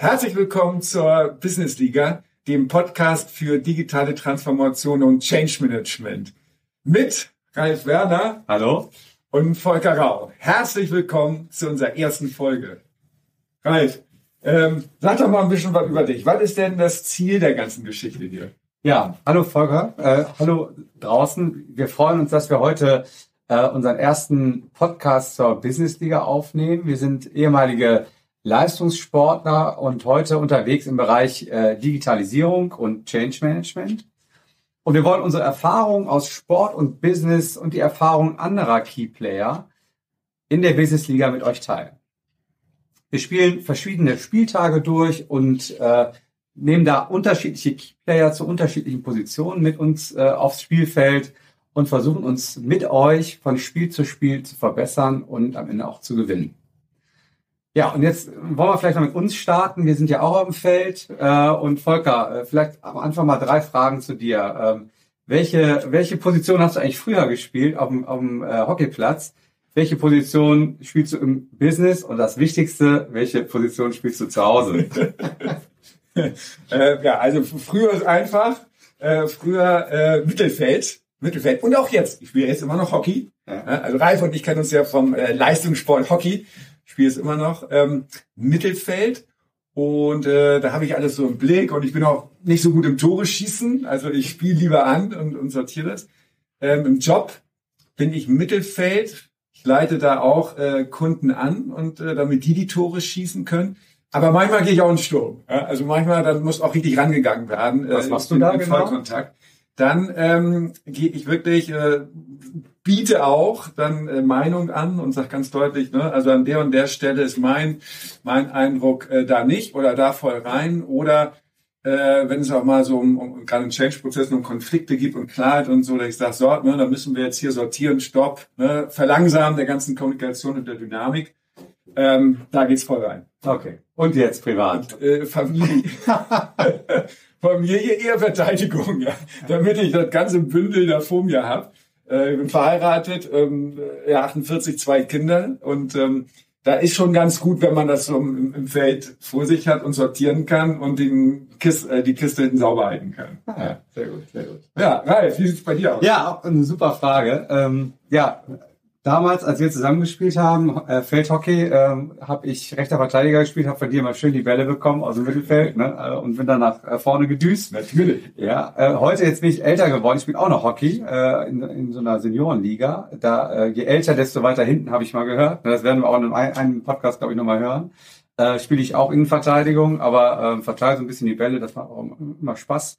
Herzlich willkommen zur Business Liga, dem Podcast für digitale Transformation und Change Management. Mit Ralf Werner. Hallo. Und Volker Rau. Herzlich willkommen zu unserer ersten Folge. Ralf, ähm, sag doch mal ein bisschen was über dich. Was ist denn das Ziel der ganzen Geschichte hier? Ja, hallo Volker, äh, hallo draußen. Wir freuen uns, dass wir heute äh, unseren ersten Podcast zur Business Liga aufnehmen. Wir sind ehemalige Leistungssportler und heute unterwegs im Bereich äh, Digitalisierung und Change Management. Und wir wollen unsere Erfahrungen aus Sport und Business und die Erfahrungen anderer Key Player in der Business Liga mit euch teilen. Wir spielen verschiedene Spieltage durch und äh, nehmen da unterschiedliche Key Player zu unterschiedlichen Positionen mit uns äh, aufs Spielfeld und versuchen uns mit euch von Spiel zu Spiel zu verbessern und am Ende auch zu gewinnen. Ja, und jetzt wollen wir vielleicht noch mit uns starten. Wir sind ja auch am Feld. Äh, und Volker, äh, vielleicht am Anfang mal drei Fragen zu dir. Ähm, welche, welche Position hast du eigentlich früher gespielt auf dem, auf dem äh, Hockeyplatz? Welche Position spielst du im Business? Und das Wichtigste, welche Position spielst du zu Hause? äh, ja, also früher ist einfach. Äh, früher äh, Mittelfeld. Mittelfeld. Und auch jetzt. Ich spiele jetzt immer noch Hockey. Ja. Also Ralf und ich kennen uns ja vom äh, Leistungssport Hockey spiele es immer noch, ähm, Mittelfeld. Und äh, da habe ich alles so im Blick und ich bin auch nicht so gut im Tore schießen. Also ich spiele lieber an und, und sortiere das. Ähm, Im Job bin ich Mittelfeld. Ich leite da auch äh, Kunden an und äh, damit die die Tore schießen können. Aber manchmal gehe ich auch in Sturm. Ja? Also manchmal, dann muss auch richtig rangegangen werden. Was äh, machst du da genau? Vollkontakt. Dann ähm, gehe ich wirklich äh, biete auch dann äh, Meinung an und sage ganz deutlich, ne, also an der und der Stelle ist mein, mein Eindruck äh, da nicht oder da voll rein oder äh, wenn es auch mal so um, um gerade in Change-Prozessen um Konflikte gibt und Klarheit und so, dass ich sage, so, ne, da müssen wir jetzt hier sortieren, stopp, ne, verlangsamen der ganzen Kommunikation und der Dynamik. Ähm, da geht's voll rein. Okay. Und jetzt privat? Und, äh, Familie. Familie eher Verteidigung, ja. Damit ich das ganze Bündel da vor mir habe. Äh, ich bin verheiratet, ähm, ja, 48, zwei Kinder und ähm, da ist schon ganz gut, wenn man das so im, im Feld vor sich hat und sortieren kann und den Kist, äh, die Kiste hinten sauber halten kann. Ah, ja, sehr gut, sehr gut. Ja, Ralf, wie sieht's bei dir aus? Ja, auch eine super Frage. Ähm, ja, damals, als wir zusammengespielt haben, äh, Feldhockey, ähm, habe ich rechter Verteidiger gespielt, habe von dir mal schön die Bälle bekommen aus dem Mittelfeld ne, äh, und bin dann nach äh, vorne gedüst. Natürlich. Ja, äh, heute jetzt bin ich älter geworden. Ich spiele auch noch Hockey äh, in, in so einer Seniorenliga. Da äh, je älter, desto weiter hinten habe ich mal gehört. Das werden wir auch in einem, einem Podcast, glaube ich, nochmal hören. Äh, spiele ich auch in Verteidigung, aber äh, verteile so ein bisschen die Bälle. Das macht auch immer Spaß.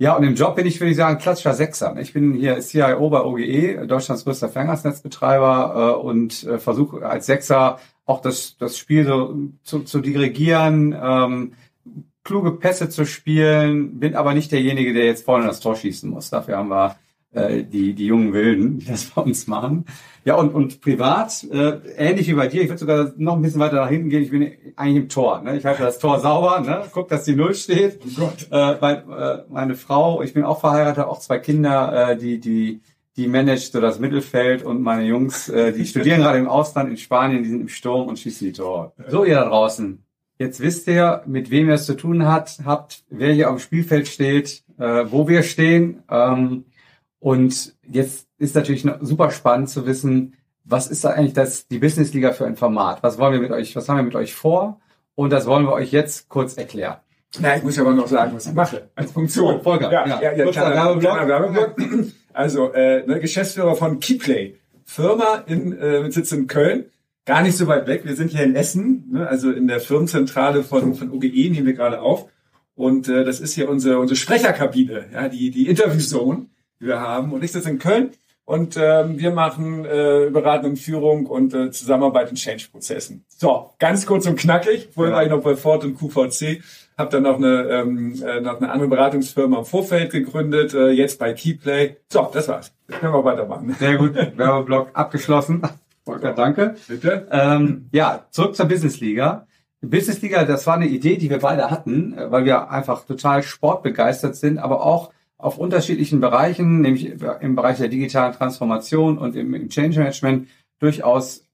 Ja, und im Job bin ich, würde ich sagen, klassischer Sechser. Ich bin hier CIO bei OGE, Deutschlands größter Ferngasnetzbetreiber äh, und äh, versuche als Sechser auch das, das Spiel so zu, zu dirigieren, ähm, kluge Pässe zu spielen, bin aber nicht derjenige, der jetzt vorne das Tor schießen muss. Dafür haben wir äh, die, die jungen Wilden, die das bei uns machen. Ja, und, und privat, äh, ähnlich wie bei dir, ich würde sogar noch ein bisschen weiter nach hinten gehen, ich bin eigentlich im Tor. Ne? Ich halte das Tor sauber, ne? guck, dass die Null steht. Oh Gott. Äh, mein, äh, meine Frau, ich bin auch verheiratet, auch zwei Kinder, äh, die, die, die managt so das Mittelfeld und meine Jungs, äh, die studieren gerade im Ausland in Spanien, die sind im Sturm und schießen die Tore. So, ihr da draußen. Jetzt wisst ihr, mit wem ihr es zu tun hat, habt, wer hier auf dem Spielfeld steht, äh, wo wir stehen. Ähm, und jetzt ist natürlich super spannend zu wissen, was ist da eigentlich das, die Business Liga für ein Format? Was wollen wir mit euch, was haben wir mit euch vor? Und das wollen wir euch jetzt kurz erklären. Na, ich muss aber noch sagen, was ich mache als Funktion. Oh, Volker, ja, ja, ja, ja kleiner, kleiner Werbeblock. Also, äh, ne, Geschäftsführer von Keyplay, Firma in, äh, mit Sitz in Köln, gar nicht so weit weg. Wir sind hier in Essen, ne, also in der Firmenzentrale von, von OGE nehmen wir gerade auf. Und äh, das ist hier unsere, unsere Sprecherkabine, ja, die, die Interviewzone die wir haben. Und ich sitze in Köln und ähm, wir machen äh, Beratung und Führung und äh, Zusammenarbeit in Change-Prozessen. So, ganz kurz und knackig. Vorher war ich noch bei Ford und QVC, habe dann noch eine, ähm, äh, noch eine andere Beratungsfirma im Vorfeld gegründet, äh, jetzt bei Keyplay. So, das war's. Jetzt können wir weitermachen. Sehr gut, Werbeblock abgeschlossen. Volker, danke. Bitte. Ähm, ja, zurück zur Business Liga. Business Liga, das war eine Idee, die wir beide hatten, äh, weil wir einfach total sportbegeistert sind, aber auch auf unterschiedlichen Bereichen, nämlich im Bereich der digitalen Transformation und im, Change Management durchaus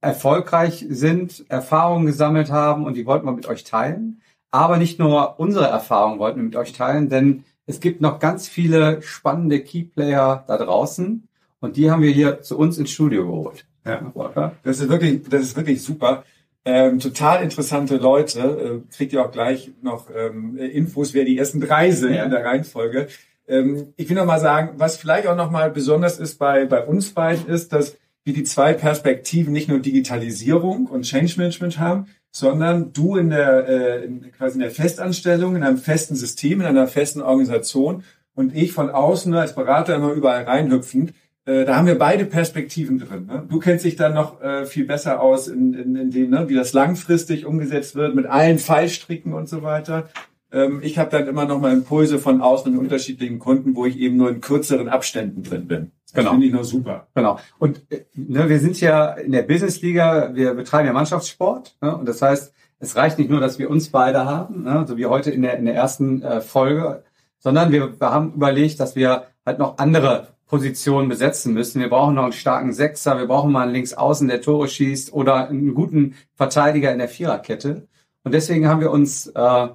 erfolgreich sind, Erfahrungen gesammelt haben und die wollten wir mit euch teilen. Aber nicht nur unsere Erfahrungen wollten wir mit euch teilen, denn es gibt noch ganz viele spannende Keyplayer da draußen und die haben wir hier zu uns ins Studio geholt. Ja, das ist wirklich, das ist wirklich super. Ähm, total interessante Leute. Äh, kriegt ihr auch gleich noch ähm, Infos, wer die ersten drei sind ja. in der Reihenfolge. Ähm, ich will noch mal sagen, was vielleicht auch noch mal besonders ist bei, bei uns beiden, ist, dass wir die zwei Perspektiven nicht nur Digitalisierung und Change Management haben, sondern du in der äh, in, quasi in der Festanstellung, in einem festen System, in einer festen Organisation und ich von außen als Berater immer überall reinhüpfend. Äh, da haben wir beide Perspektiven drin. Ne? Du kennst dich dann noch äh, viel besser aus in, in, in dem, ne, wie das langfristig umgesetzt wird mit allen Fallstricken und so weiter. Ähm, ich habe dann immer noch mal Impulse von außen in unterschiedlichen Kunden, wo ich eben nur in kürzeren Abständen drin bin. Das genau. finde ich noch super. Genau. Und äh, ne, wir sind ja in der Businessliga, wir betreiben ja Mannschaftssport. Ne? Und das heißt, es reicht nicht nur, dass wir uns beide haben, ne? so wie heute in der, in der ersten äh, Folge, sondern wir, wir haben überlegt, dass wir halt noch andere Positionen besetzen müssen. Wir brauchen noch einen starken Sechser, wir brauchen mal einen Linksaußen, der Tore schießt oder einen guten Verteidiger in der Viererkette. Und deswegen haben wir uns äh,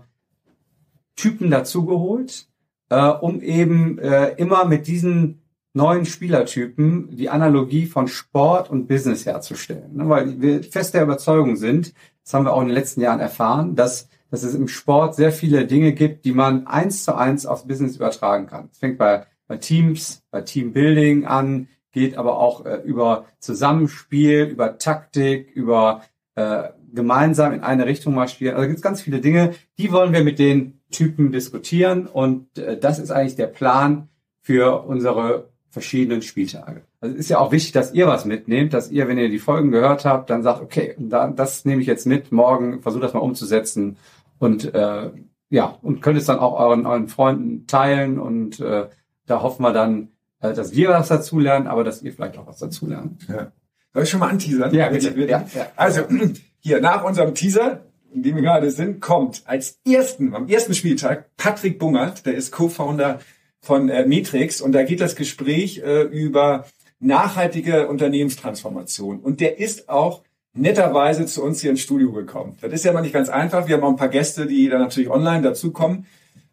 Typen dazugeholt, äh, um eben äh, immer mit diesen neuen Spielertypen die Analogie von Sport und Business herzustellen. Ne, weil wir fest der Überzeugung sind, das haben wir auch in den letzten Jahren erfahren, dass, dass es im Sport sehr viele Dinge gibt, die man eins zu eins aufs Business übertragen kann. Es fängt bei, bei Teams, bei Teambuilding an, geht aber auch äh, über Zusammenspiel, über Taktik, über äh, gemeinsam in eine Richtung marschieren. Also gibt es ganz viele Dinge, die wollen wir mit den Typen diskutieren und äh, das ist eigentlich der Plan für unsere verschiedenen Spieltage. Also ist ja auch wichtig, dass ihr was mitnehmt, dass ihr, wenn ihr die Folgen gehört habt, dann sagt, okay, das nehme ich jetzt mit, morgen versucht das mal umzusetzen und äh, ja, und könnt es dann auch euren, euren Freunden teilen und äh, da hoffen wir dann, äh, dass wir was dazulernen, aber dass ihr vielleicht auch was dazulernt. Ja. Soll ich schon mal anteasern? Ja, bitte. bitte. Ja, ja. Also, hier, nach unserem Teaser, in dem wir gerade sind, kommt als ersten, am ersten Spieltag Patrick Bungert, der ist Co-Founder von äh, Matrix und da geht das Gespräch äh, über nachhaltige Unternehmenstransformation. Und der ist auch netterweise zu uns hier ins Studio gekommen. Das ist ja mal nicht ganz einfach. Wir haben auch ein paar Gäste, die dann natürlich online dazukommen.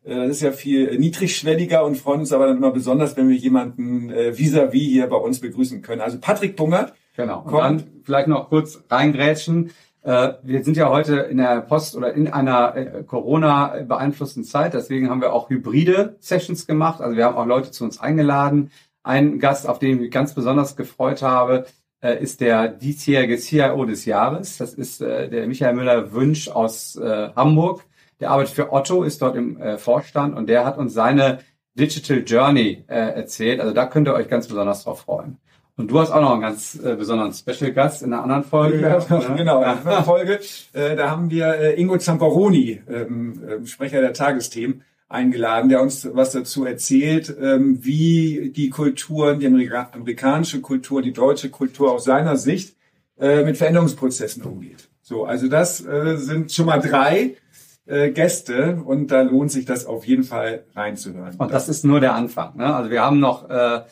Äh, das ist ja viel niedrigschwelliger und freuen uns aber dann immer besonders, wenn wir jemanden äh, vis-à-vis -vis hier bei uns begrüßen können. Also Patrick Bungert. Genau. Und dann vielleicht noch kurz reingrätschen. Äh, wir sind ja heute in der Post oder in einer Corona beeinflussten Zeit, deswegen haben wir auch hybride Sessions gemacht. Also wir haben auch Leute zu uns eingeladen. Ein Gast, auf den ich mich ganz besonders gefreut habe, ist der diesjährige CIO des Jahres. Das ist der Michael Müller-Wünsch aus Hamburg. Der arbeitet für Otto, ist dort im Vorstand und der hat uns seine Digital Journey erzählt. Also da könnt ihr euch ganz besonders drauf freuen. Und du hast auch noch einen ganz äh, besonderen Special Gast in einer anderen Folge. Ja, ne? Genau, in einer anderen Folge. Äh, da haben wir äh, Ingo Zamperoni, ähm, äh, Sprecher der Tagesthemen, eingeladen, der uns was dazu erzählt, ähm, wie die Kulturen, die Amerika amerikanische Kultur, die deutsche Kultur aus seiner Sicht äh, mit Veränderungsprozessen umgeht. So, also das äh, sind schon mal drei äh, Gäste und da lohnt sich das auf jeden Fall reinzuhören. Und das ist nur der Anfang. Ne? Also wir haben noch äh,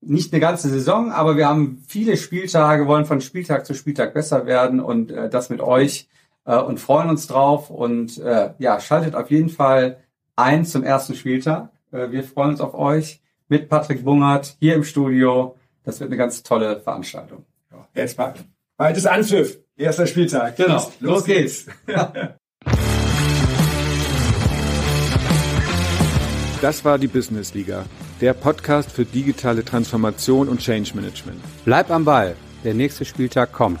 nicht eine ganze Saison, aber wir haben viele Spieltage, wollen von Spieltag zu Spieltag besser werden und äh, das mit euch äh, und freuen uns drauf und äh, ja, schaltet auf jeden Fall ein zum ersten Spieltag. Äh, wir freuen uns auf euch mit Patrick Bungert hier im Studio. Das wird eine ganz tolle Veranstaltung. Ja, jetzt mal. Bald ist Anpfiff. Erster Spieltag. Genau. Los, Los geht's. Das war die Business Liga, der Podcast für digitale Transformation und Change Management. Bleib am Ball, der nächste Spieltag kommt.